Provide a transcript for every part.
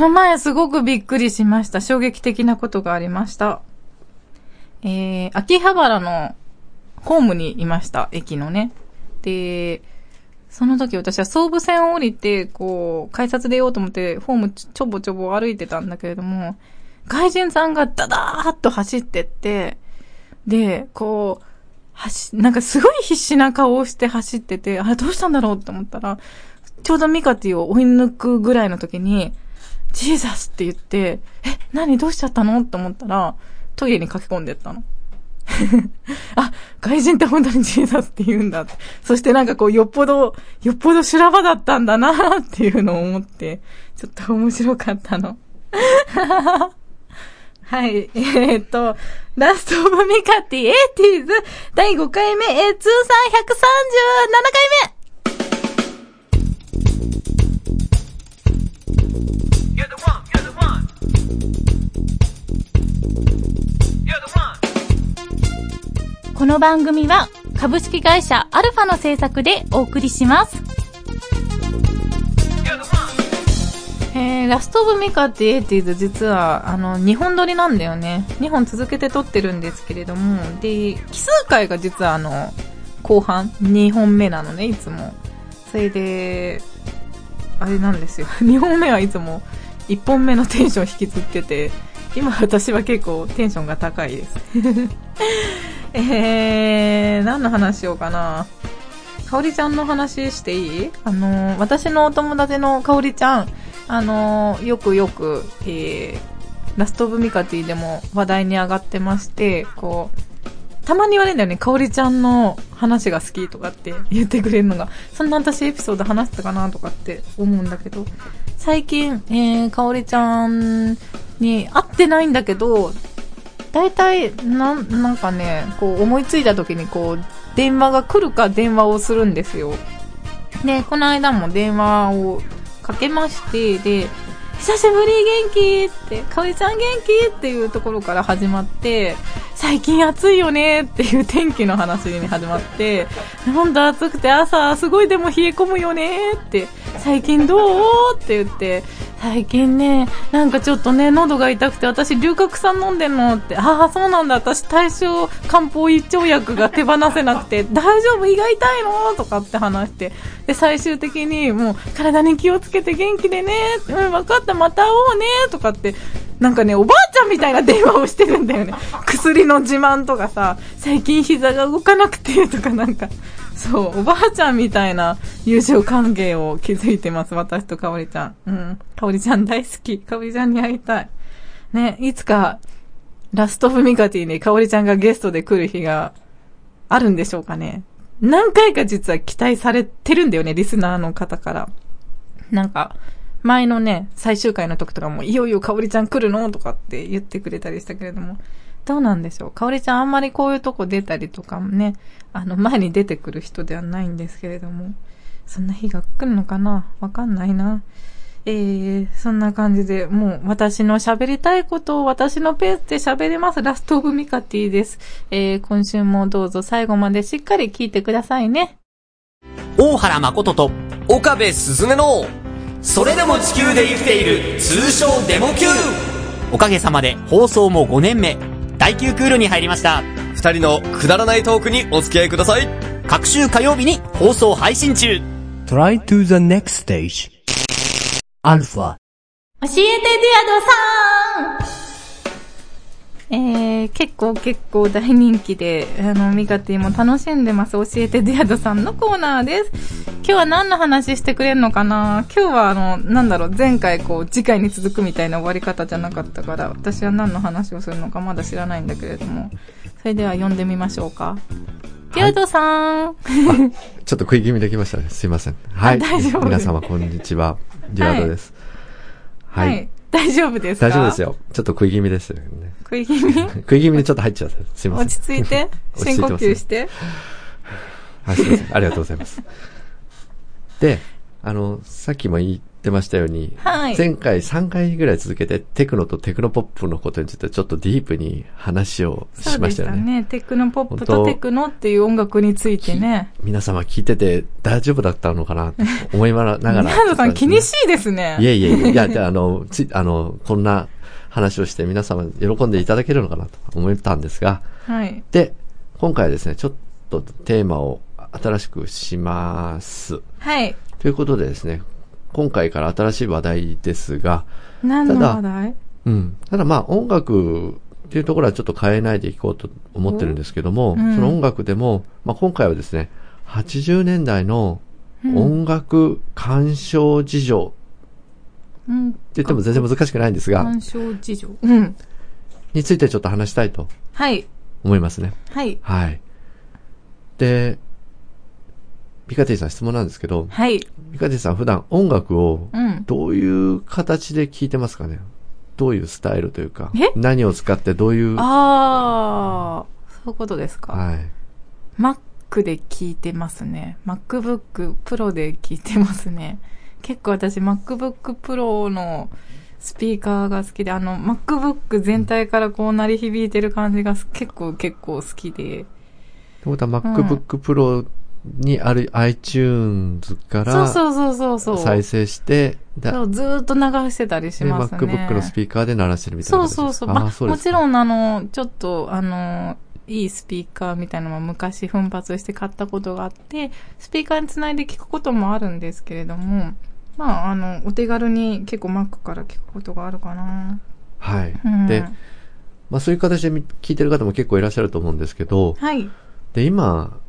の前すごくびっくりしました。衝撃的なことがありました。えー、秋葉原のホームにいました。駅のね。で、その時私は総武線を降りて、こう、改札出ようと思って、ホームちょぼちょぼ歩いてたんだけれども、外人さんがダダーッと走ってって、で、こう、走、なんかすごい必死な顔をして走ってて、あれどうしたんだろうって思ったら、ちょうどミカティを追い抜くぐらいの時に、 Jesus って言って、え、何どうしちゃったの？って思ったら、トイレに駆け込んでったの。あ、外人って本当に Jesus って言うんだって。そしてなんかこう、よっぽど、よっぽど修羅場だったんだなっていうのを思って、ちょっと面白かったの。はい。えーっと、 Last of ミカティ Eighties 第5回目、えー、通算137回目の番組は株式会社アルファの制作でお送りします。えー、ラストオブミカティエイティーズ実は、あの、2本撮りなんだよね。2本続けて撮ってるんですけれども、で、奇数回が実はあの、後半、2本目なのね、いつも。それで、あれなんですよ。2本目はいつも1本目のテンション引きずってて、今私は結構テンションが高いです。えー、何の話しようかな。かおりちゃんの話していい？あのー、私のお友達のかおりちゃん、あのー、よくよく、えー、ラストオブミカティでも話題に上がってまして、こう、たまに言われるんだよね、かおりちゃんの話が好きとかって 言ってくれるのが、そんな私エピソード話したかなとかって思うんだけど、最近、えー、かおりちゃんに会ってないんだけど、大体、なん、なんかね、こう思いついた時にこう、電話が来るか電話をするんですよ。で、この間も電話をかけまして、で、久しぶり元気って、かおりちゃん元気っていうところから始まって、最近暑いよねっていう天気の話に始まって、ほんと暑くて朝すごいでも冷え込むよねって、最近どう？って言って、最近ね、なんかちょっとね、喉が痛くて私龍角散飲んでんのって、ああ、そうなんだ、私対象漢方一丁薬が手放せなくて、大丈夫？胃が痛いの？とかって話して、で、最終的にもう体に気をつけて元気でね、うん、分かった、また会おうね、とかって、なんかね、おばあちゃんみたいな電話をしてるんだよね。薬の自慢とかさ、最近膝が動かなくて、とかなんか、そう、おばあちゃんみたいな友情関係を築いてます、私とかおりちゃん。うん。かおりちゃん大好き。かおりちゃんに会いたい。ね、いつか、ラストオブミカティにかおりちゃんがゲストで来る日があるんでしょうかね。何回か実は期待されてるんだよね、リスナーの方から。なんか、前のね、最終回の時とかも、いよいよかおりちゃん来るの？とかって言ってくれたりしたけれども、どうなんでしょう。かおりちゃんあんまりこういうとこ出たりとかもね、あの、前に出てくる人ではないんですけれども、そんな日が来るのかな？わかんないな。えー、そんな感じで、もう私の喋りたいことを私のペースで喋れます。ラストオブミカティです。えー、今週もどうぞ最後までしっかり聞いてくださいね。大原誠と、岡部すずめのそれでも地球で生きている通称デモ球おかげさまで放送も5年目、第9クールに入りました。二人のくだらないトークにお付き合いください各週火曜日に放送配信中。Try to the next stage. Alpha. 教えてディアドさんえー、結構結構大人気で、あの、ミカティも楽しんでます。教えてディアドさんのコーナーです。今日は何の話してくれるのかな？今日はあの、なんだろう、前回こう、次回に続くみたいな終わり方じゃなかったから、私は何の話をするのかまだ知らないんだけれども。それでは読んでみましょうか。ディアドさん、ちょっと食い気味できましたね。すいません。はい。大丈夫皆様、こんにちは。デュアードです。はい。大丈夫ですか？大丈夫です。よ。ちょっと食い気味ですよね。食い気味？食い気味にちょっと入っちゃった。すいません。落ち着いて？深呼吸して？はい、すいません。ありがとうございます。で、あの、さっきも言ってましたように、はい前回3回ぐらい続けてテクノとテクノポップのことについてちょっとディープに話をしそうでしたたましよね。ね。テクノポップとテクノっていう音楽についてね。皆様聞いてて大丈夫だったのかなと思いながら。宮野さん気にいしいですね。いえいえいえ、いや、じゃあ、あの、つい、あの、こんな話をして皆様喜んでいただけるのかなと思ったんですが、はい。で、今回はですね、ちょっとテーマを新しくします。はい。ということでですね、今回から新しい話題ですが、何のただ話題？うん。ただまあ音楽っていうところはちょっと変えないでいこうと思ってるんですけども、うんその音楽でも、まあ今回はですね、80年代の音楽鑑賞事情うん。って言っても全然難しくないんですが、干渉事情。うん。についてちょっと話したいとはい。思いますね。はい。はい。で、ミカティさん質問なんですけど、はい。ミカティさん普段音楽をうん。どういう形で聴いてますかね？どういうスタイルというかえ、何を使ってどういう、あー、そういうことですか。はい。Mac で聞いてますね。MacBook Pro で聞いてますね。結構私 MacBook Pro のスピーカーが好きで、あの MacBook 全体からこう鳴り響いてる感じが結構結構好きで。ってことは MacBook Pro にある iTunes からそうそうそうそう。再生して、だそうずーっと流してたりしでますね。MacBook のスピーカーで鳴らしてるみたいなそうそうそう。あ、もちろん、あの、ちょっと、あの、いいスピーカーみたいなのも昔奮発して買ったことがあって、スピーカーにつないで聞くこともあるんですけれども、まあ、あの、お手軽に結構 Mac から聞くことがあるかな。はい。うんで、まあそういう形でみ聞いてる方も結構いらっしゃると思うんですけど、はい。で、今、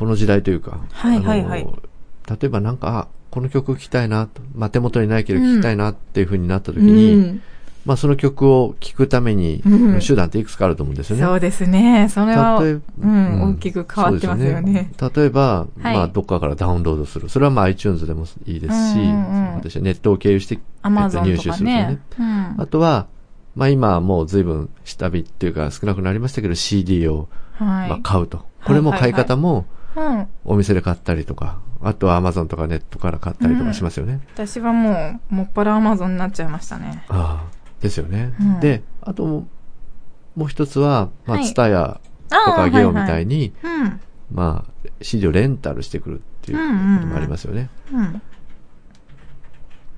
この時代というか、はいはいはいあの例えばなんか、あ、この曲聴きたいなと、まあ手元にないけど聴きたいなっていう風になった時に、うんまあその曲を聴くために、うん手段っていくつかあると思うんですよね。そうですね。それは、うん、大きく変わってますよね。ね例えば、はいまあ、どっかからダウンロードする。それはまあ iTunes でもいいですし、うんうんうん私はネットを経由して、入手するとねあとは、まあ今はもう随分下火っていうか少なくなりましたけど CD をはい。まあ買うと。これも買い方もうん。お店で買ったりとか、あとは Amazon とかネットから買ったりとかしますよね。私はもう、もっぱら Amazon になっちゃいましたね。ああ、ですよね。うんで、あとももう一つは、まあ、はいツタヤとかゲオみたいに。に、うん。まあ、CD をレンタルしてくるっていうこともありますよね。うん。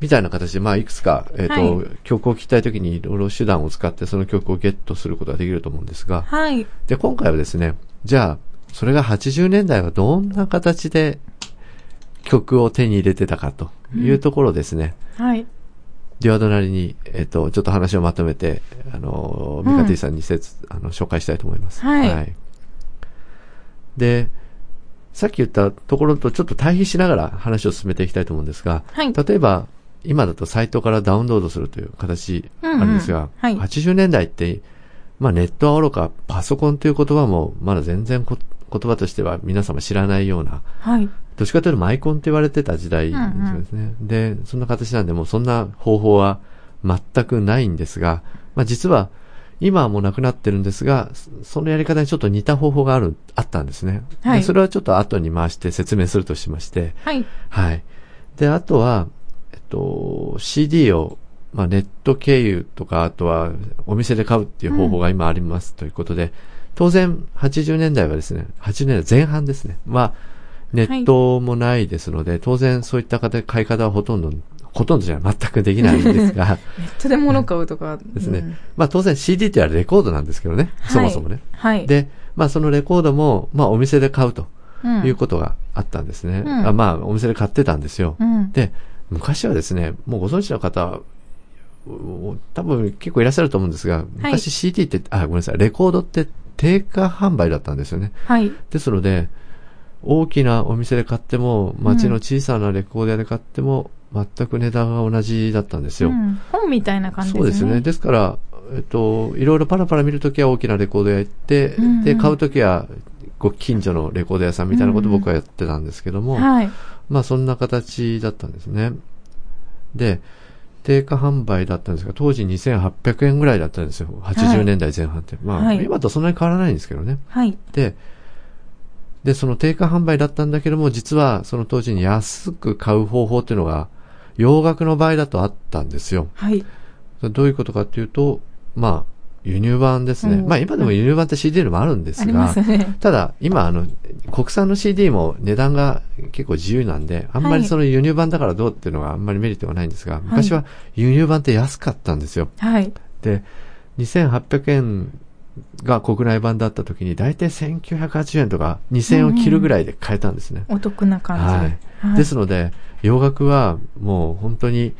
みたいな形で、まあ、いくつか、えっ、と、はい曲を聴きたいときにいろいろ手段を使ってその曲をゲットすることができると思うんですが、はい。で、今回はですね、じゃあ、それが80年代はどんな形で曲を手に入れてたかというところですね、はい。デュアドなりに、えっ、と、ちょっと話をまとめて、あの、ミカティさんに説、あの、紹介したいと思います。はい。で、さっき言ったところとちょっと対比しながら話を進めていきたいと思うんですが、はい。例えば、今だとサイトからダウンロードするという形あるんですが、うんうんはい。80年代って、まあネットはおろかパソコンという言葉もまだ全然こ言葉としては皆様知らないような、はい。どっちかというとマイコンって言われてた時代ですね。で、そんな形なんで、もうそんな方法は全くないんですが、まあ実は、今はもうなくなってるんですが、そそのやり方にちょっと似た方法がある、あったんですね。はいでそれはちょっと後に回して説明するとしまして、はい。はい。で、あとは、えっと、CD を、まあ、ネット経由とか、あとはお店で買うっていう方法が今ありますということで、当然、80年代はですね、80年代前半ですね。まあ、ネットもないですので、当然そういった方買い方はほとんど、ほとんどじゃ全くできないんですが、ネットで物買うとか。ですね。うんまあ当然 CD っていうのはレコードなんですけどね、そもそもね。はい。、で、まあそのレコードも、まあお店で買うとうんいうことがあったんですね。うんあまあお店で買ってたんですよ。うん。で、昔はですね、もうご存知の方、お多分結構いらっしゃると思うんですが、昔 CD って、あ、ごめんなさい、レコードって定価販売だったんですよね。はい。ですので、大きなお店で買っても、街の小さなレコード屋で買っても、全く値段が同じだったんですよ。うん本みたいな感じですね。そうですね。ですから、えっと、いろいろパラパラ見るときは大きなレコード屋行って、うんうんで、買うときは、ご近所のレコード屋さんみたいなことをうんうん僕はやってたんですけども、はい。まあそんな形だったんですね。で、定価販売だったんですが、当時2800円ぐらいだったんですよ。80年代前半って。まあ、はい今とそんなに変わらないんですけどね。はい。で、で、その定価販売だったんだけども、実はその当時に安く買う方法っていうのが、洋楽の場合だとあったんですよ。はい。どういうことかっていうと、まあ、輸入版ですね。うんまあ今でも輸入版って CD のもあるんですが、すね。ただ今あの、国産の CD も値段が結構自由なんで、あんまはいりその輸入版だからどうっていうのがあんまりメリットがないんですが、昔は輸入版って安かったんですよ。はい。で、2800円が国内版だった時に、だいたい1980円とか2000円を切るぐらいで買えたんですね。お得な感じ。はい。はいですので、洋楽はもう本当に、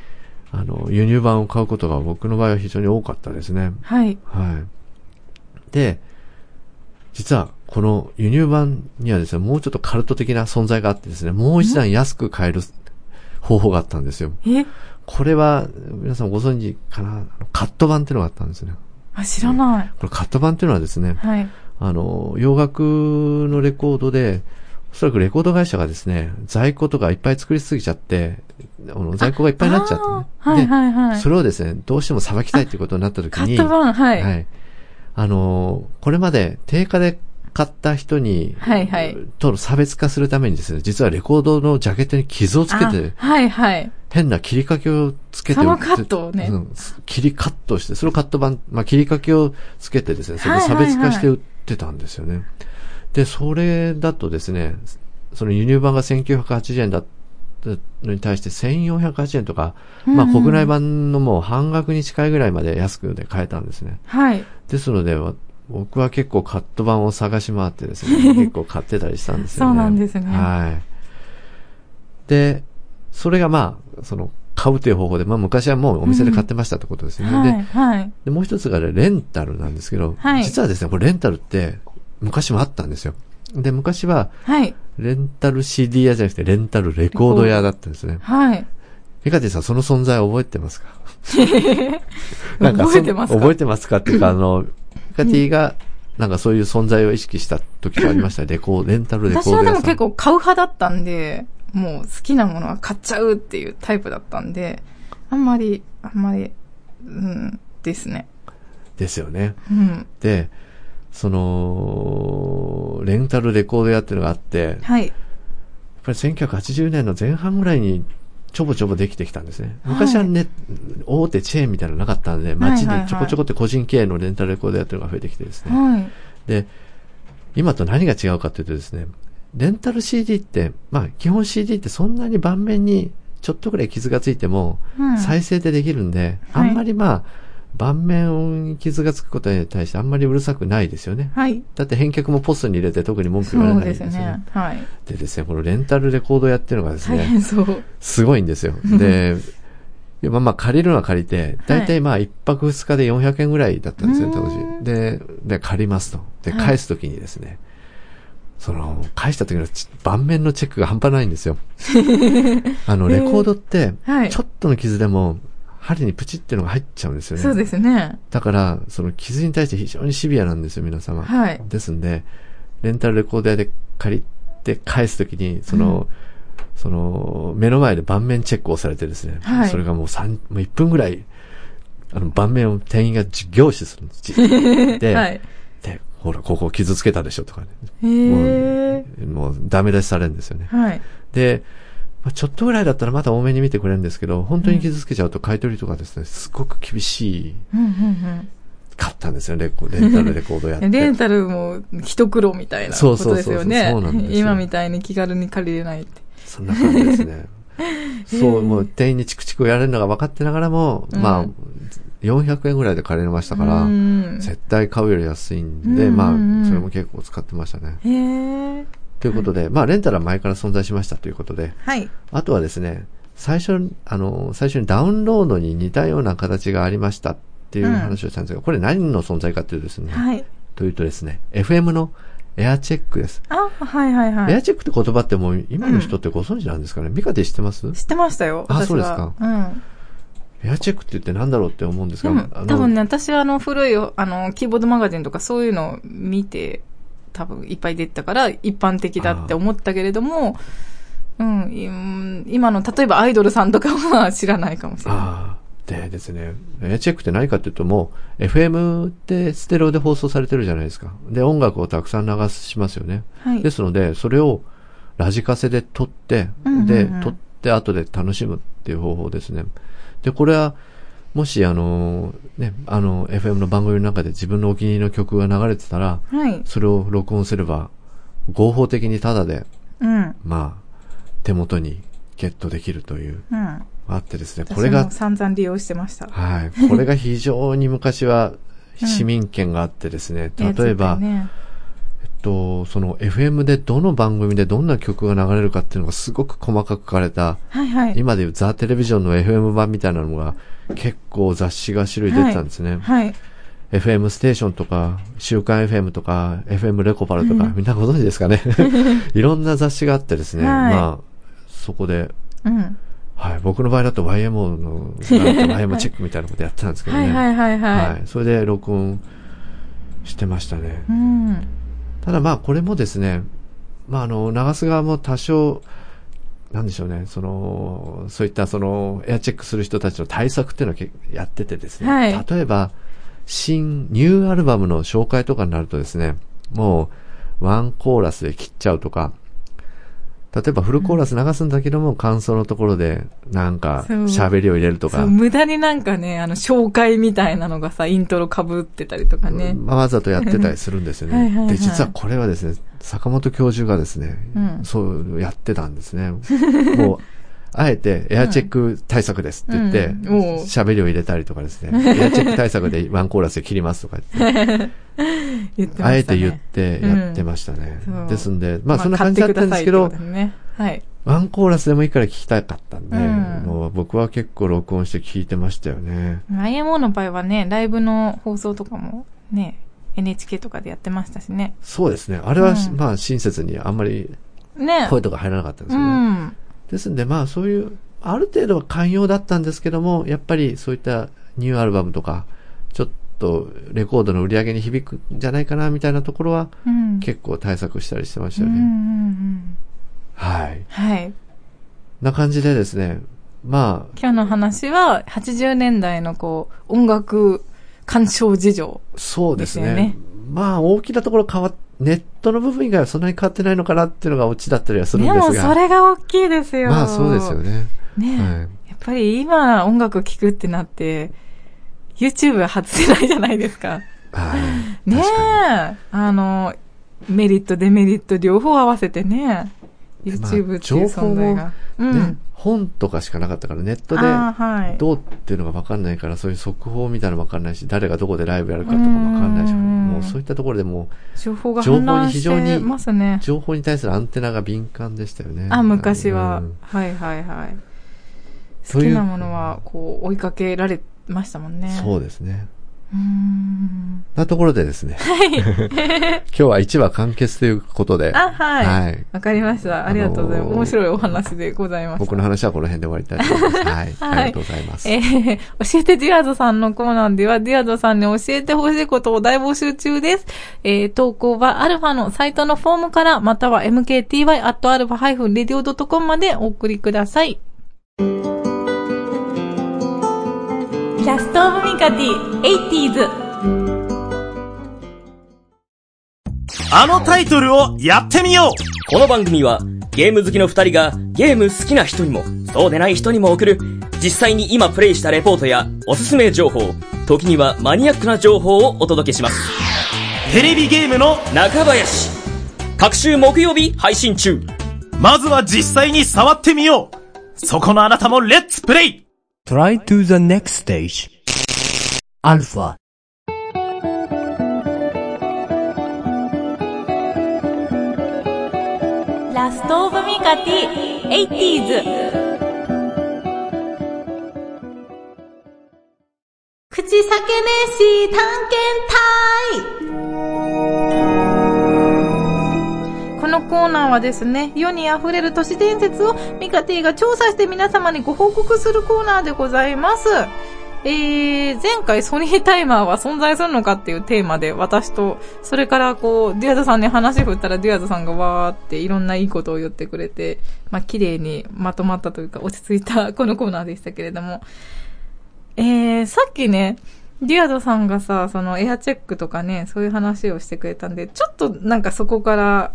あの、輸入版を買うことが僕の場合は非常に多かったですね。はい。はい。で、実はこの輸入版にはですね、もうちょっとカルト的な存在があってですね、もう一段安く買える方法があったんですよ。え？これは、皆さんご存知かな？カット版っていうのがあったんですね。あ、知らない。これカット版っていうのはですね、はい。あの、洋楽のレコードで、おそらくレコード会社がですね、在庫とかいっぱい作りすぎちゃって、あの在庫がいっぱいになっちゃってね、はいはいはい。で、それをですね、どうしてもさばきたいっていうことになった時に、カット版、はい。はい。あのーこれまで定価で買った人に、はいはいとの差別化するためにですね、実はレコードのジャケットに傷をつけて、あはいはい。変な切り欠けをつけてそのカットをねうん切りカットして、それをカット版、まあ、切り欠けをつけてですね、それで差はいはいはい別化して売ってたんですよね。で、それだとですね、その輸入版が1980円だったのに対して1480円とか、まあうんうん国内版のもう半額に近いぐらいまで安くで買えたんですね。はい。ですので、わ僕は結構カット版を探し回ってですね、結構買ってたりしたんですよね。そうなんですねはい。で、それがまあ、その、買うという方法で、まあ昔はもうお店で買ってましたってことですね。はい。ではい。で、もう一つがねレンタルなんですけど、はい実はですね、これレンタルって昔もあったんですよ。で、昔ははい。レンタル CD 屋じゃなくてレンタルレコード屋だったんですね。はい。ミカティさんその存在覚えてますか？なんかそ覚えてますか？覚えてますか？っていうか、あの、ミカティが、なんかそういう存在を意識した時がありました。レコー、レンタルレコー私はでド屋さん。も結構買う派だったんで、もう好きなものは買っちゃうっていうタイプだったんで、あんまり、あんまり、うん、ですね。ですよね。うん。で、その、レンタルレコード屋っていうのがあって、やっはい。ぱり1980年の前半ぐらいにちょぼちょぼできてきたんですね。昔はね、大手チェーンみたいなのなかったんで、街はいはいはいにちょこちょこって個人経営のレンタルレコード屋っていうのが増えてきてですね。はい。で、今と何が違うかというとですね、レンタル CD って、まあ基本 CD ってそんなに盤面にちょっとぐらい傷がついてもうん再生でできるんで、はいあんまりまあ盤面に傷がつくことに対してあんまりうるさくないですよね。はい。だって返却もポストに入れて特に文句言われそうないんですよね。ですね。はい。でですね、このレンタルレコード屋っていうのがです大ね、変そう。すごいんですよ。で、まあまあ借りるのは借りて、だいたいまあ一泊二日で400円ぐらいだったんですよ、当ん時。で、で、借りますと。で、はい返すときにですね、その、返した時のち盤面のチェックが半端ないんですよ。あの、レコードって、はいちょっとの傷でも、針にプチってのが入っちゃうんですよね。そうですね。だから、その傷に対して非常にシビアなんですよ、皆様。はい。ですんで、レンタルレコード屋で借りて返すときに、その、その、目の前で盤面チェックをされてですね、はいそれがもう三もう1分ぐらい、あの、盤面を店員がじ凝視するんです。じ で、はい。で、ほら、ここ傷つけたでしょとかね。へえ。もう、ダメ出しされるんですよね。はい。で、まあ、ちょっとぐらいだったらまた多めに見てくれるんですけど、本当に傷つけちゃうと買い取りとかですね、すごく厳しいうんうんかったんですよ、レコレンタルレコードやって。うん。レンタルも一苦労みたいなそうことそうそうそうですよね。そうなんですよ今みたいに気軽に借りれないって。そんな感じですね。そう、もう店員にチクチクやれるのが分かってながらも、うんまあ、400円ぐらいで借りれましたから、うん絶対買うより安いんで、うんまうんあ、それも結構使ってましたね。へえ。ということで、まあ、レンタルは前から存在しましたということで、はい。あとはですね、最初、あの、最初にダウンロードに似たような形がありましたっていう話をしたんですが、これ何の存在かというとですね、はい。というとですね、FM のエアチェックです。あ、はいはいはい。エアチェックって言葉ってもう今の人ってご存知なんですかね、ミカティ知ってます？知ってましたよ。あそうですかうん。エアチェックって言ってなんだろうって思うんですが、でもあの多分ね、私はあの古い、あの、キーボードマガジンとかそういうのを見て、多分いっぱい出てたから一般的だって思ったけれども、うん、今の、例えばアイドルさんとかは知らないかもしれない。でですね、エアチェックって何かっていうともう、FM ってステレオで放送されてるじゃないですか。で、音楽をたくさん流しますよね。はい。ですので、それをラジカセで撮って、で、撮って後で楽しむっていう方法ですね。で、これは、もし、あの、ね、あの、FM の番組の中で自分のお気に入りの曲が流れてたら、はい。それを録音すれば、合法的にタダで、うん。まあ、手元にゲットできるという、うん。あってですね、こ私れがも、散々利用してました。はい、これが非常に昔は市民権があってですね、例えば、ね、と、その FM でどの番組でどんな曲が流れるかっていうのがすごく細かく書かれた、はいはい。今でいうザ・テレビジョンの FM 版みたいなのが結構雑誌が種類出てたんですね。はい。FM ステーションとか、週刊 FM とか、FM レコパルとか、みんなご存知ですかね？いろんな雑誌があってですね、はいまあ、そこで、うん。はい、僕の場合だと YMO の、YMO チェックみたいなことやってたんですけどね。はいはいはいはい。はい。それで録音してましたね。うん。ただまあこれもですね、まああの、流す側も多少、なんでしょうね、その、そういったその、エアチェックする人たちの対策っていうのをけやっててですね、はい。例えば、新、ニューアルバムの紹介とかになるとですね、もう、ワンコーラスで切っちゃうとか、例えばフルコーラス流すんだけども、感想のところで、なんか、喋りを入れるとか無駄になんかね、あの、紹介みたいなのがさ、イントロ被ってたりとかね。まあ、わざとやってたりするんですよね。はいはいはいで、実はこれはですね、坂本教授がですね、うんそうやってたんですね。もう、あえてエアチェック対策ですって言ってうんおう、喋、りを入れたりとかですね、エアチェック対策でワンコーラスで切りますとか言って、言ってましたね。あえて言ってやってましたね。ですんで、まあそんな感じだったんですけど、はい。ワンコーラスでもいいから聞きたかったんで、うんもう僕は結構録音して聞いてましたよね。IMO の場合はね、ライブの放送とかもね、NHK とかでやってましたしね。そうですね。あれは、うんまあ親切にあんまりね。声とか入らなかったんですうよね。ん。ですんで、まあそういう、ある程度は寛容だったんですけども、やっぱりそういったニューアルバムとか、ちょっとレコードの売り上げに響くんじゃないかな、みたいなところは、うん。結構対策したりしてましたうんうんうよね。ん。はい。はい。な感じでですね、まあ、今日の話は、80年代のこう、音楽鑑賞事情。そうですねまあ大きなところ変わっ、ネットの部分以外はそんなに変わってないのかなっていうのがオチだったりはするんでですが。もそれが大きいですよ。まあそうですよ。ね。ね、はいやっぱり今音楽聴くってなって、YouTube は外せないじゃないですか。はい。ねえ。あの、メリット、デメリット両方合わせてね。まあ YouTube っていう存在が。うん。ね、本とかしかなかったから、ネットで。どうっていうのが分かんないから、そういう速報みたいなの分かんないし、誰がどこでライブやるかとかも分かんないじゃん。うんもうそういったところでも情報が情報に非常に。情報に対するアンテナが敏感でしたよね。あ、昔は。うんはいはいはい。好きなものは、こう、追いかけられましたもんね。そうですね。なところでですね。今日は1話完結ということで、あ、はい。わ、はいかりました。ありがとうございます。あのー面白いお話でございました。僕の話はこの辺で終わりたいと思います。はい。は いありがとうございます。えー教えてディアドさんのコーナーでは、ディアドさんに教えてほしいことを大募集中です。えー投稿はアルファのサイトのフォームから、または mkty.alpha-radio.com までお送りください。キャストオブミカティ 80s あのタイトルをやってみよう。この番組はゲーム好きの二人がゲーム好きな人にもそうでない人にも送る実際に今プレイしたレポートやおすすめ情報時にはマニアックな情報をお届けします。テレビゲームの中林。各週木曜日配信中。まずは実際に触ってみよう。そこのあなたもレッツプレイ Try to the next stage. Alpha. ラストオブミカティエイティーズ。口裂けねし探検隊。のコーナーはですね、世に溢れる都市伝説をミカティが調査して皆様にご報告するコーナーでございます。えー、前回ソニータイマーは存在するのかっていうテーマで私と、それからこう、デュアドさんに話振ったらデュアドさんがわーっていろんないいことを言ってくれて、まあ綺麗にまとまったというか落ち着いたこのコーナーでしたけれども、えー、さっきね、ディアドさんがさ、そのエアチェックとかね、そういう話をしてくれたんで、ちょっとなんかそこから、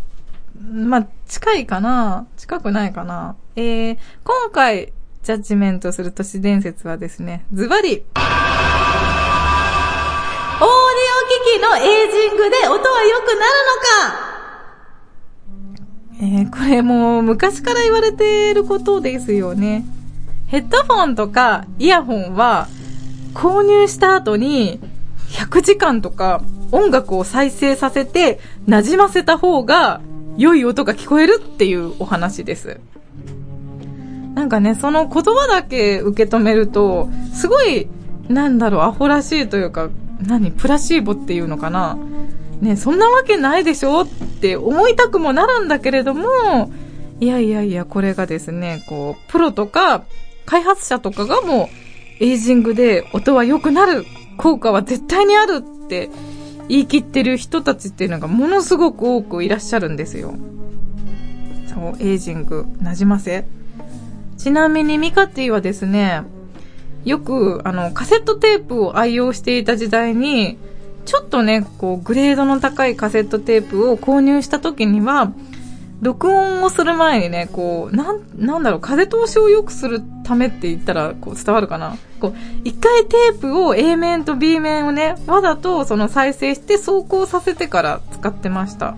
まあ、近いかな。近くないかな。えー、今回、ジャッジメントする都市伝説はですね、ズバリ、オーディオ機器のエイジングで音は良くなるのか？えー、これもう昔から言われていることですよね。ヘッドフォンとかイヤホンは購入した後に100時間とか音楽を再生させて馴染ませた方が良い音が聞こえるっていうお話です。なんかね、その言葉だけ受け止めると、すごい、なんだろう、アホらしいというか、何、プラシーボっていうのかな。ね、そんなわけないでしょって思いたくもなるんだけれども、いやいやいや、これがですね、こう、プロとか、開発者とかがもう、エイジングで音は良くなる、効果は絶対にあるって言い切ってる人たちっていうのがものすごく多くいらっしゃるんですよ。そう、エイジング、なじませ。ちなみにミカティはですね、よく、あの、カセットテープを愛用していた時代に、ちょっとね、こう、グレードの高いカセットテープを購入した時には、録音をする前にね、こう、なん、なんだろう、風通しを良くするためって言ったら、こう、伝わるかな？こう、一回テープを A 面と B 面をね、わざとその再生して走行させてから使ってました。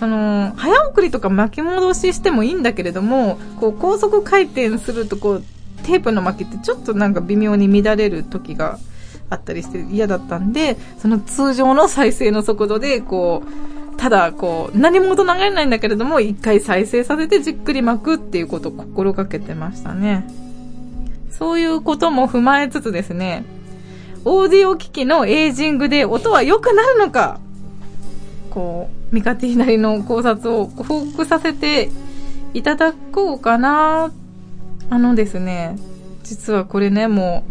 あのー早送りとか巻き戻ししてもいいんだけれども、こう、高速回転すると、こう、テープの巻きってちょっとなんか微妙に乱れる時があったりして嫌だったんで、その通常の再生の速度で、こう、ただ、こう、何も音流れないんだけれども、一回再生させてじっくり巻くっていうことを心がけてましたね。そういうことも踏まえつつですね、オーディオ機器のエイジングで音は良くなるのかこう、ミカティなりの考察を報告させていただこうかな。あのですね、実はこれね、も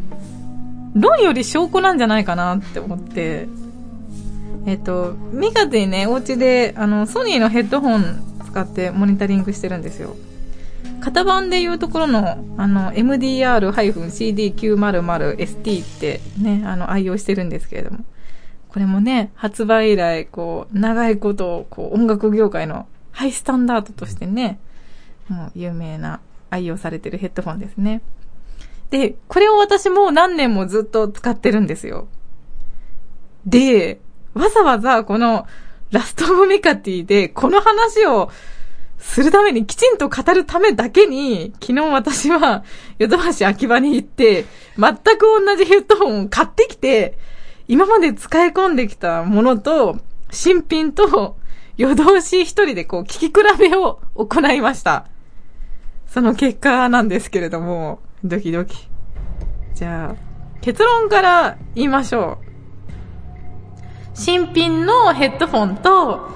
う、論より証拠なんじゃないかなって思って、えっと、ミカティね、お家で、あの、ソニーのヘッドホン使ってモニタリングしてるんですよ。型番でいうところの、あの、MDR-CD900ST ってね、あの、愛用してるんですけれども。これもね、発売以来、こう、長いこと、こう、音楽業界のハイスタンダードとしてね、もう有名な、愛用されてるヘッドフォンですね。で、これを私もう何年もずっと使ってるんですよ。で、わざわざこのラストオブミカティでこの話をするためにきちんと語るためだけに、昨日私はヨドバシ秋葉に行って、全く同じヘッドホンを買ってきて、今まで使い込んできたものと、新品と夜通し一人でこう聞き比べを行いました。その結果なんですけれども、ドキドキ。じゃあ、結論から言いましょう。新品のヘッドフォンと、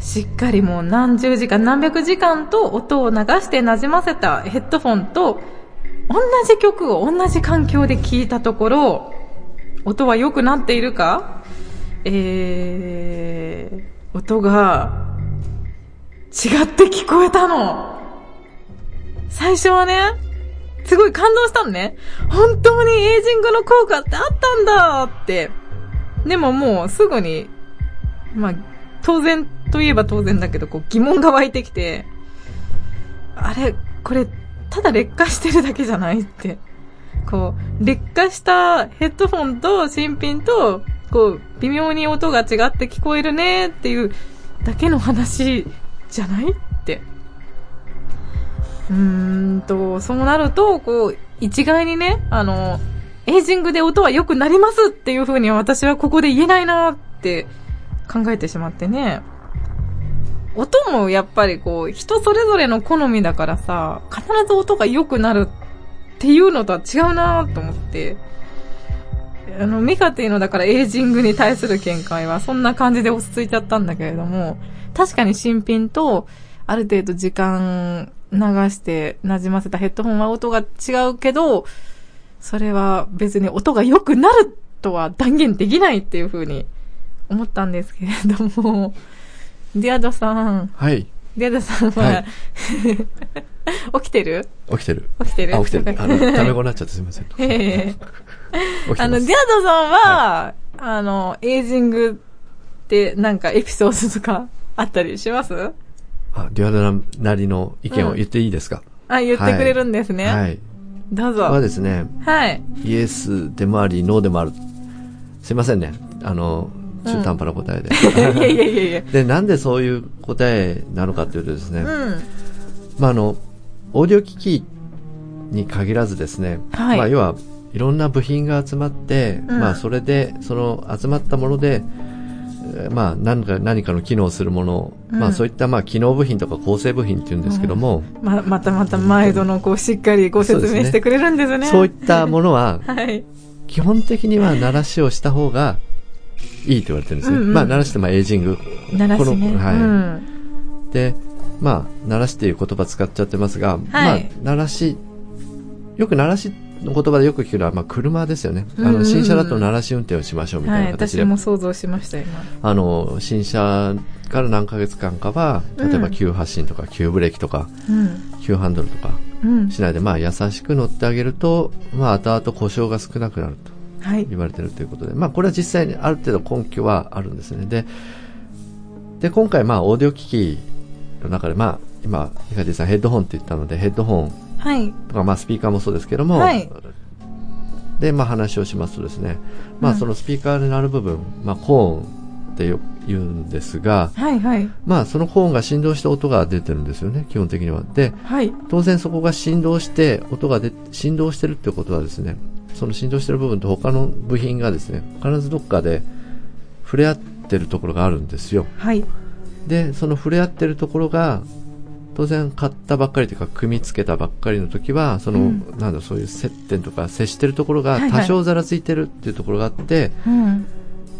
しっかりもう何十時間何百時間と音を流して馴染ませたヘッドフォンと、同じ曲を同じ環境で聴いたところ、音は良くなっているか？えー、音が違って聞こえたの。最初はね、すごい感動したのね。本当にエイジングの効果ってあったんだって。でももうすぐに、まあ、当然といえば当然だけど、こう疑問が湧いてきて、あれ、これ、ただ劣化してるだけじゃないって。こう、劣化したヘッドフォンと新品と、こう、微妙に音が違って聞こえるねっていうだけの話じゃないって。うーんと、そうなると、こう、一概にね、あの、エイジングで音は良くなりますっていう風に私はここで言えないなって考えてしまってね。音もやっぱりこう、人それぞれの好みだからさ、必ず音が良くなるっていうのとは違うなと思って。あの、ミカっていうのだからエイジングに対する見解はそんな感じで落ち着いちゃったんだけれども、確かに新品とある程度時間流して馴染ませたヘッドホンは音が違うけど、それは別に音が良くなるとは断言できないっていう風に思ったんですけれども、ディアドさん、はい。ディアドさんは、はい 起きてる？起きてる。起きてる？あ、起きてる。あの、タメ語になっちゃってすみません。ええ ますあの、ディアドさんは、あの、エイジングってなんかエピソードとかあったりします？あ、デュアドラなりの意見を言っていいですか、あ、言ってくれるんですね。はい。どうぞ。はですね、はい。イエスでもあり、ノーでもある。すいませんね。あの、中途半端な答えで。いやいやいやいや。で、なんでそういう答えなのかというとですね、うん。まあ、あの、オーディオ機器に限らずですね、はいまあ、要は、いろんな部品が集まって、うんまあ、それで、その集まったもので、えーまあ、何か、何かの機能するもの、うんまあ、そういった、まあ、機能部品とか構成部品っていうんですけども、ま、またまた毎度のこうしっかりご説明してくれるんですね。そういったものは、はい。基本的には鳴らしをした方がいいと言われてるんですね。うんうんまあ、鳴らして、まあ、エイジング。鳴らしね。このはいうん。で、まあ、鳴らしっていう言葉使っちゃってますが、まあ、鳴らし、よく鳴らしの言葉でよく聞くのは、まあ、車ですよね。あの、新車だと鳴らし運転をしましょうみたいは。ない形で。私も想像しました、今。あの、新車から何ヶ月間かは、例えばうん急発進とか急ブレーキとか、うん。急ハンドルとかうん。しないで、まあ、優しく乗ってあげると、まあ、後々故障が少なくなると。はい。言われてるということで、まあ、これは実際にある程度根拠はあるんですね。で、で今回、まあ、オーディオ機器の中で、まあ、今、ヒカティさんヘッドホンって言ったので、ヘッドホンはい。とか、まあ、スピーカーもそうですけども、はいで、まあ、話をしますとですね、まあ、うんそのスピーカーになる部分、まあ、コーンってよ言うんですが、はい、はい。まあ、そのコーンが振動して音が出てるんですよね、基本的には。で、はい。当然そこが振動して、音が出、振動してるってことはですね、その振動してる部分と他の部品がですね、必ずどっかで触れ合ってるところがあるんですよ。はい。で、その触れ合ってるところが、当然買ったばっかりというか、組み付けたばっかりの時は、その、うん。なんだ、そういう接点とか接してるところがはいはい。多少ざらついてるっていうところがあって、うん。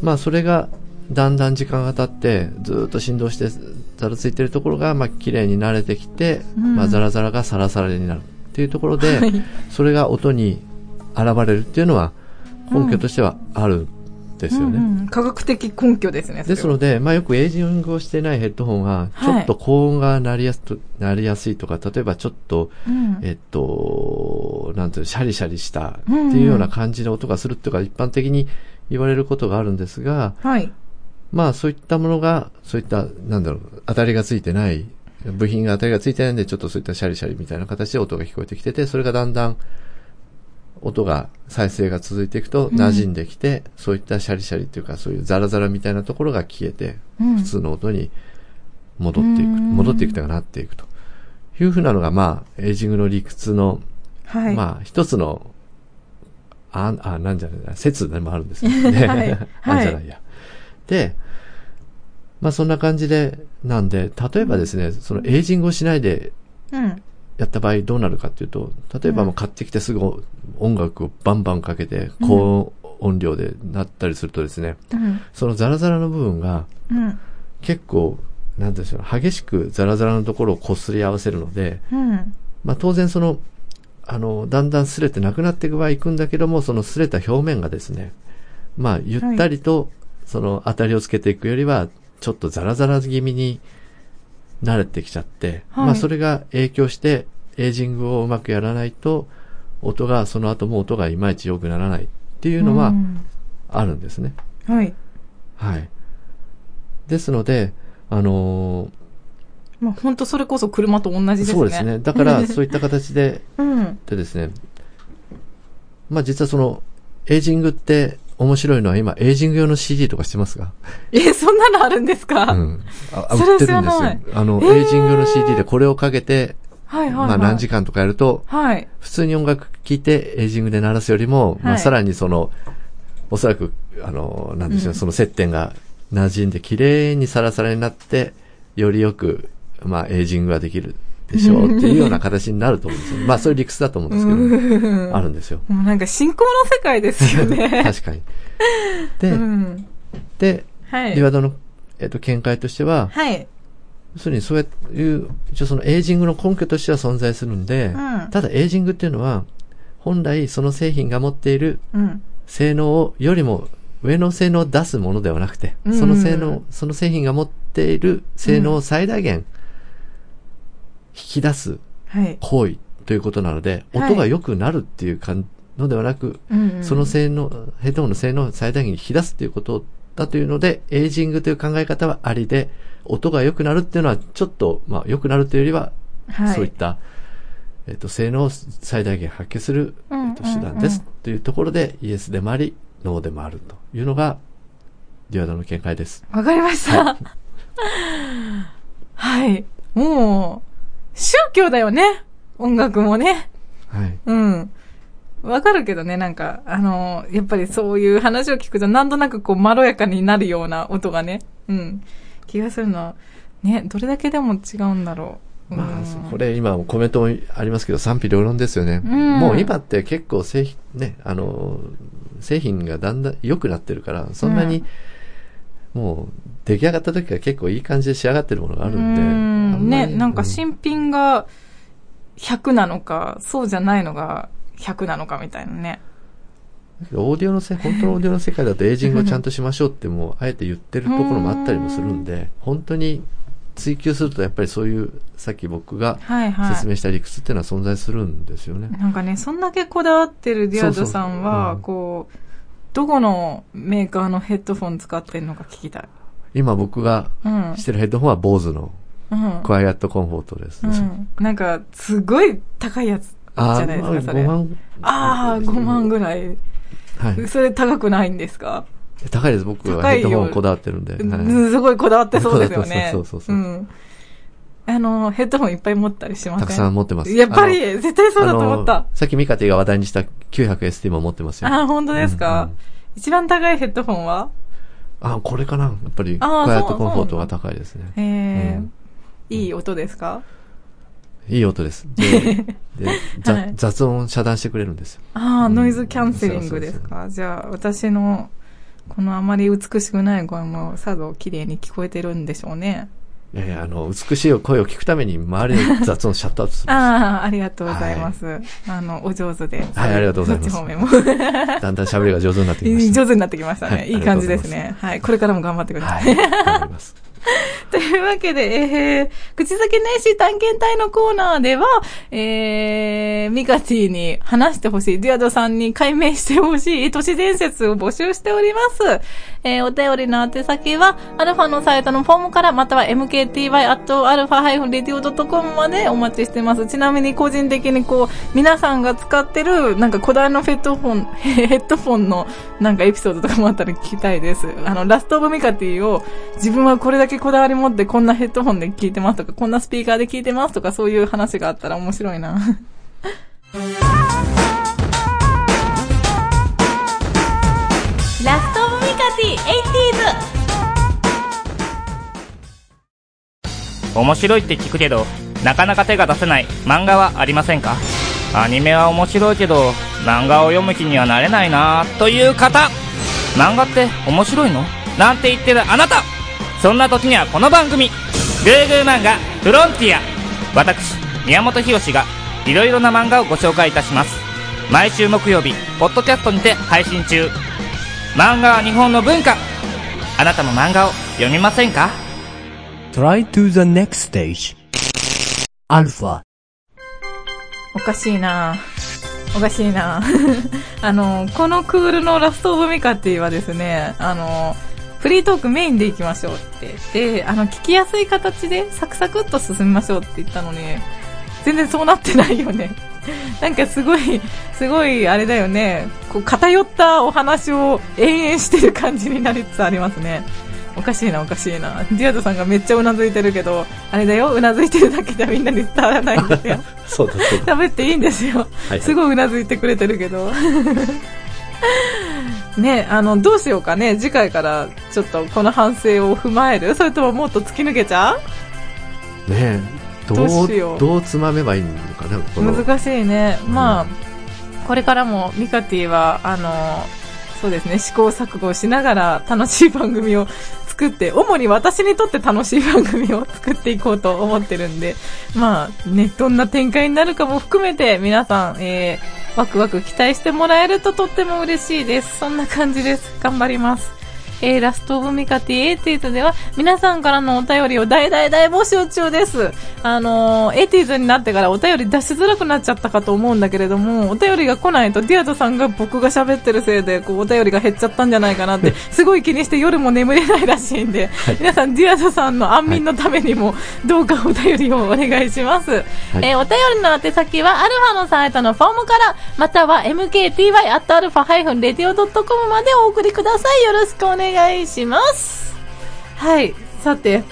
まあそれがだんだん時間が経ってずーっと振動してざらついてるところがまあ綺麗に慣れてきて、うん。まあザラザラがサラサラになるっていうところで、はい。それが音に現れるっていうのは根拠としてはあるんですよね。うんうん科学的根拠ですね。ですので、まあよくエイジングをしていないヘッドホンは、ちょっと高音が鳴りやすと、鳴りやすいとか、例えばちょっと、うんえっと、なんていうの、シャリシャリしたっていうような感じの音がするっていうか、一般的に言われることがあるんですが、はい。まあそういったものが、そういった、なんだろう、当たりがついてない、部品が当たりがついてないんで、ちょっとそういったシャリシャリみたいな形で音が聞こえてきてて、それがだんだん、音が、再生が続いていくと馴染んできて、そういったシャリシャリっていうか、そういうザラザラみたいなところが消えて、うん普通の音に戻っていく、うん戻っていくというかなっていくと。いうふうなのが、まあ、エイジングの理屈の、はい。まあ、一つの、あ、あ、なんじゃないな、説でもあるんですけどね。はいあんじゃないや。で、まあそんな感じで、なんで、例えばですね、そのエイジングをしないでうん。やった場合どうなるかっていうと、例えばもう買ってきてすぐ音楽をバンバンかけて、高音量でなったりするとですね、うん。そのザラザラの部分がうん。結構、なんでしょう、激しくザラザラのところを擦り合わせるので、うん。まあ当然その、あの、だんだん擦れてなくなっていく場合行くんだけども、その擦れた表面がですね、まあゆったりと、その当たりをつけていくよりは、ちょっとザラザラ気味に慣れてきちゃって、はいまあそれが影響して、エイジングをうまくやらないと、音が、その後も音がいまいち良くならないっていうのはうんあるんですね。はい。はい。ですので、あのーまあ本当それこそ車と同じですね。そうですね。だから、そういった形で、うん。でですね、まあ実はその、エイジングって面白いのは今、エイジング用の CD とかしてますが、え、そんなのあるんですか、うん。あ売ってるんです。よあの、エイジング用の CD でこれをかけて、はいはい、はい。まあ何時間とかやると、はい。普通に音楽聴いてエイジングで鳴らすよりも、まはいあさらにその、おそらく、あの、なんでしょう、うんその接点が馴染んで綺麗にサラサラになって、よりよく、まあエイジングができるでしょうっていうような形になると思うんですよ。まあそういう理屈だと思うんですけど、あるんですよ。もうなんか信仰の世界ですよね。確かに。で、うん。で、はい。ディアドの、えっと、見解としては、はい。要するにそういう、一応そのエイジングの根拠としては存在するんで、うんただエイジングっていうのは、本来その製品が持っているうん。性能をよりも上の性能を出すものではなくて、うんその性能、その製品が持っている性能を最大限引き出すはい。行為ということなので、はい音が良くなるっていうかんのではなく、うんうんその性能、ヘッドホンの性能を最大限に引き出すということだというので、エイジングという考え方はありで、音が良くなるっていうのはちょっと、まあ良くなるというよりは、はい。そういった、えっと、性能を最大限発揮する、うんえっと手段ですというところで、イエスでもあり、ノーでもあるというのが、デュアドの見解です。わかりました。はい。もう、宗教だよね。音楽もね。はい。うん。わかるけどね、なんか、あのやっぱりそういう話を聞くと、なんとなくこう、まろやかになるような音がね、うん、気がするのは、ね、どれだけでも違うんだろう。うんまあ、これ今コメントもありますけど賛否両論ですよね。うんもう今って結構製品、ね、あの、製品がだんだん良くなってるから、そんなに、もう出来上がった時から結構いい感じで仕上がってるものがあるんで。うんね、りなんかう新品が100なのか、そうじゃないのが100なのかみたいなね。オーディオのせ、本当のオーディオの世界だとエイジングをちゃんとしましょうってもう、あえて言ってるところもあったりもするんで、本当に追求するとやっぱりそういう、さっき僕がはいはい。説明した理屈っていうのは存在するんですよね。なんかね、そんだけこだわってるディアドさんそうそうは、うんこう、どこのメーカーのヘッドフォン使ってんのか聞きたい。今僕がうん。してるヘッドホンは BOSE のうん。 QuietComfort です。うん。なんか、すごい高いやつじあゃないですか、それ。5万。ああ、5万ぐらい。はい。それ高くないんですか？高いです。僕はヘッドホンこだわってるんで。はいうんすごいこだわってそうですよね。そうそうそうそううん。あの、ヘッドホンいっぱい持ったりしません？たくさん持ってます。やっぱり、絶対そうだと思った。さっきミカティが話題にした 900ST も持ってますよ。ああ、本当ですか、うんうん一番高いヘッドホンは？あ、これかなやっぱり、クワイアットコンフォートが高いですね。ええうんいい音ですか？いい音です。で、雑音を遮断してくれるんですよ。ああ、うんノイズキャンセリングですか？じゃあ、私の、このあまり美しくない声もさぞ綺麗に聞こえてるんでしょうね。いやいや、あの、美しい声を聞くために周りの雑音をシャットアウトする ああ、ありがとうございます。あの、お上手で。はいありがとうございますそっち方面も。す。だんだん喋りが上手になってきました。上手になってきましたね。はいい、い感じですね。はい。これからも頑張ってくださ。はいい。頑張ります。というわけで、えー、口先年始探検隊のコーナーでは、えー、ミカティに話してほしい、デュアドさんに解明してほしい都市伝説を募集しております。えー、お便りの宛先は、アルファのサイトのフォームから、または mkty.alpha-radio.com までお待ちしてます。ちなみに個人的にこう、皆さんが使ってる、なんか古代のヘッドフォン、ヘッドフォンのなんかエピソードとかもあったら聞きたいです。あの、ラストオブミカティを自分はこれだけこだわり持ってこんなヘッドホンで聞いてますとか、こんなスピーカーで聞いてますとか、そういう話があったら面白いな。面白いって聞くけどなかなか手が出せない。漫画はありませんか？アニメは面白いけど漫画を読む気にはなれないなという方。漫画って面白いの？なんて言ってるあなた。そんな時にはこの番組「グーグー漫画フロンティア」私宮本浩がいろいろな漫画をご紹介いたします。毎週木曜日ポッドキャストにて配信中。漫画は日本の文化。あなたも漫画を読みませんか？Try to the next stage. Alpha. おかしいなおかしいな あの、このクールのラストオブミカティはですね、あの、フリートークメインで行きましょうって。で、あの、聞きやすい形でサクサクっと進みましょうって言ったのに、全然そうなってないよね。なんかすごい、すごいあれだよね。こう偏ったお話を延々してる感じになりつつありますね。おかしいな、おかしいな。ディアドさんがめっちゃうなずいてるけど、あれだよ、うなずいてるだけではみんなに伝わらないんだよ。そうだそうだ。喋っていいんですよ。はいすごいうなずいてくれてるけど。ねあの、どうしようかね。次回からちょっとこの反省を踏まえる？それとももっと突き抜けちゃう？ねえ。どどうう、しようどうつまめばいいのかな？難しいね。まあ、これからもミカティは、あの、そうですね、試行錯誤しながら楽しい番組を作って、主に私にとって楽しい番組を作っていこうと思ってるんで、まあね、どんな展開になるかも含めて皆さん、えー、ワクワク期待してもらえるととっても嬉しいです。そんな感じです。頑張ります。えー、ラストオブミカティエイティーズでは、皆さんからのお便りを大大大募集中です。あのー、エイティーズになってからお便り出しづらくなっちゃったかと思うんだけれども、お便りが来ないと、ディアドさんが僕が喋ってるせいで、こう、お便りが減っちゃったんじゃないかなって、すごい気にして夜も眠れないらしいんで、皆さん、ディアドさんの安眠のためにも、どうかお便りをお願いします。えーお便りの宛先は、アルファのサイトのフォームから、または mkty.alpha-radio.com までお送りください。よろしくお願いします。願いしますはい。さて、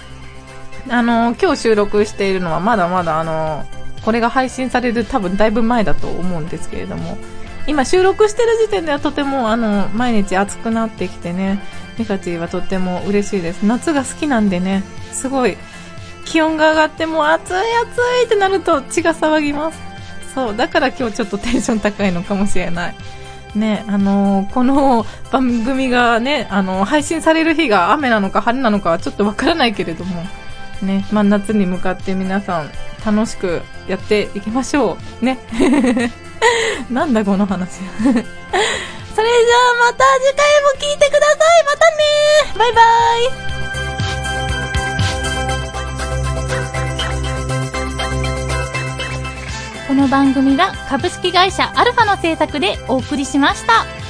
あのー今日収録しているのはまだまだあのーこれが配信される多分だいぶ前だと思うんですけれども、今収録してる時点ではとてもあの、毎日暑くなってきてね、ミカティはとっても嬉しいです。夏が好きなんでね、すごい、気温が上がっても暑い暑いってなると血が騒ぎます。そう、だから今日ちょっとテンション高いのかもしれない。ね、あのーこの番組がね、あのー配信される日が雨なのか晴れなのかはちょっとわからないけれども、ね、まあ、夏に向かって皆さん楽しくやっていきましょう。ね。なんだこの話。それじゃあまた次回も聞いてください。またねバイバイこの番組は株式会社アルファの制作でお送りしました。